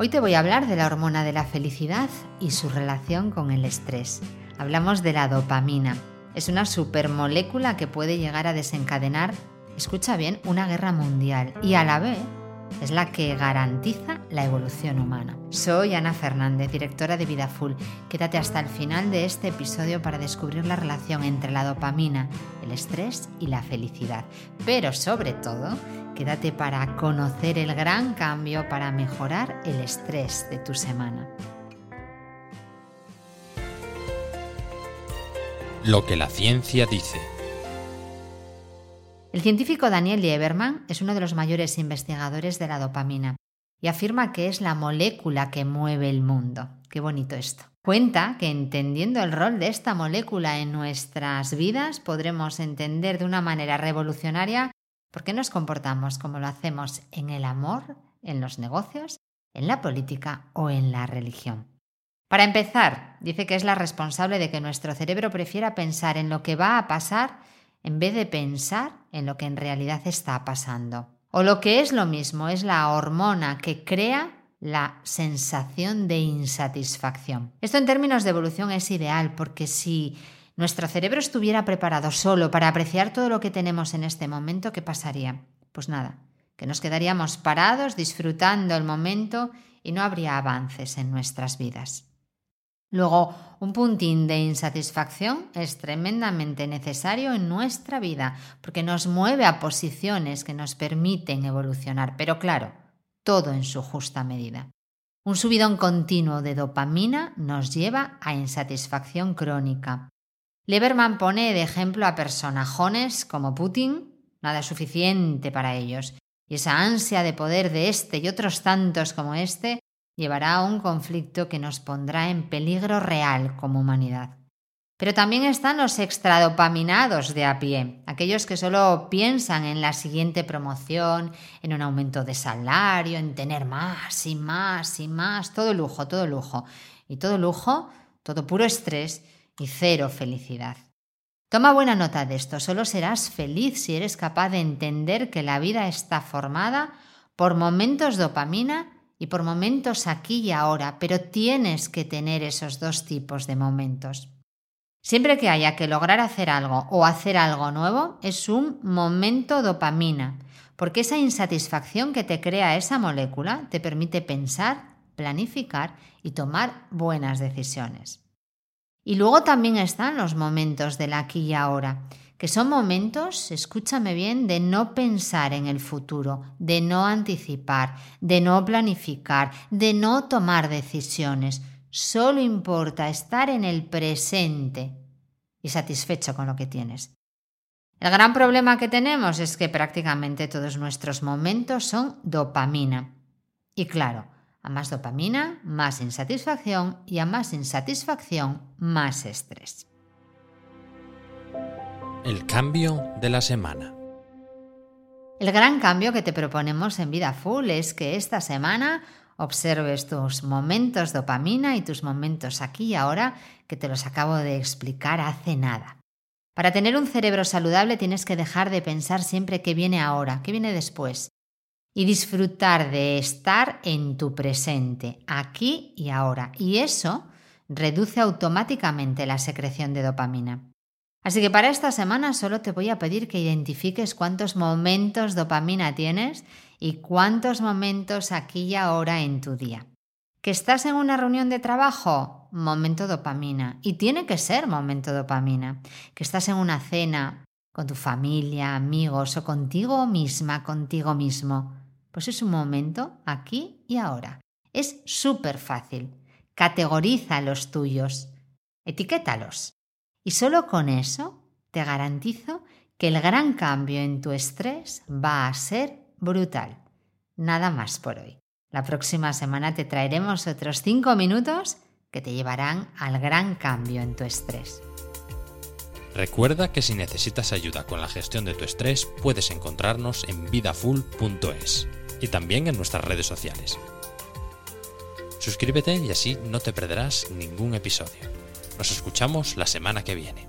Hoy te voy a hablar de la hormona de la felicidad y su relación con el estrés. Hablamos de la dopamina. Es una supermolécula que puede llegar a desencadenar, escucha bien, una guerra mundial y a la vez es la que garantiza la evolución humana. Soy Ana Fernández, directora de Vida Full. Quédate hasta el final de este episodio para descubrir la relación entre la dopamina, el estrés y la felicidad. Pero sobre todo, quédate para conocer el gran cambio para mejorar el estrés de tu semana. Lo que la ciencia dice. El científico Daniel Lieberman es uno de los mayores investigadores de la dopamina y afirma que es la molécula que mueve el mundo. Qué bonito esto. Cuenta que entendiendo el rol de esta molécula en nuestras vidas podremos entender de una manera revolucionaria por qué nos comportamos como lo hacemos en el amor, en los negocios, en la política o en la religión. Para empezar, dice que es la responsable de que nuestro cerebro prefiera pensar en lo que va a pasar en vez de pensar en lo que en realidad está pasando. O lo que es lo mismo, es la hormona que crea la sensación de insatisfacción. Esto en términos de evolución es ideal porque si nuestro cerebro estuviera preparado solo para apreciar todo lo que tenemos en este momento, ¿qué pasaría? Pues nada, que nos quedaríamos parados disfrutando el momento y no habría avances en nuestras vidas. Luego, un puntín de insatisfacción es tremendamente necesario en nuestra vida porque nos mueve a posiciones que nos permiten evolucionar, pero claro, todo en su justa medida. Un subidón continuo de dopamina nos lleva a insatisfacción crónica. Leberman pone de ejemplo a personajones como Putin, nada suficiente para ellos, y esa ansia de poder de este y otros tantos como este llevará a un conflicto que nos pondrá en peligro real como humanidad. Pero también están los extradopaminados de a pie, aquellos que solo piensan en la siguiente promoción, en un aumento de salario, en tener más y más y más, todo lujo, todo lujo. Y todo lujo, todo puro estrés y cero felicidad. Toma buena nota de esto, solo serás feliz si eres capaz de entender que la vida está formada por momentos dopamina y por momentos aquí y ahora, pero tienes que tener esos dos tipos de momentos. Siempre que haya que lograr hacer algo o hacer algo nuevo, es un momento dopamina, porque esa insatisfacción que te crea esa molécula te permite pensar, planificar y tomar buenas decisiones. Y luego también están los momentos del aquí y ahora, que son momentos, escúchame bien, de no pensar en el futuro, de no anticipar, de no planificar, de no tomar decisiones. Solo importa estar en el presente y satisfecho con lo que tienes. El gran problema que tenemos es que prácticamente todos nuestros momentos son dopamina. Y claro, a más dopamina, más insatisfacción y a más insatisfacción, más estrés. El cambio de la semana. El gran cambio que te proponemos en Vida Full es que esta semana observes tus momentos dopamina y tus momentos aquí y ahora que te los acabo de explicar hace nada. Para tener un cerebro saludable tienes que dejar de pensar siempre qué viene ahora, qué viene después, y disfrutar de estar en tu presente, aquí y ahora. Y eso reduce automáticamente la secreción de dopamina. Así que para esta semana solo te voy a pedir que identifiques cuántos momentos dopamina tienes y cuántos momentos aquí y ahora en tu día. ¿Que estás en una reunión de trabajo? Momento dopamina. Y tiene que ser momento dopamina. ¿Que estás en una cena con tu familia, amigos o contigo misma, contigo mismo? Pues es un momento aquí y ahora. Es súper fácil. Categoriza los tuyos. Etiquétalos. Y solo con eso te garantizo que el gran cambio en tu estrés va a ser brutal. Nada más por hoy. La próxima semana te traeremos otros 5 minutos que te llevarán al gran cambio en tu estrés. Recuerda que si necesitas ayuda con la gestión de tu estrés, puedes encontrarnos en vidafull.es y también en nuestras redes sociales. Suscríbete y así no te perderás ningún episodio. Nos escuchamos la semana que viene.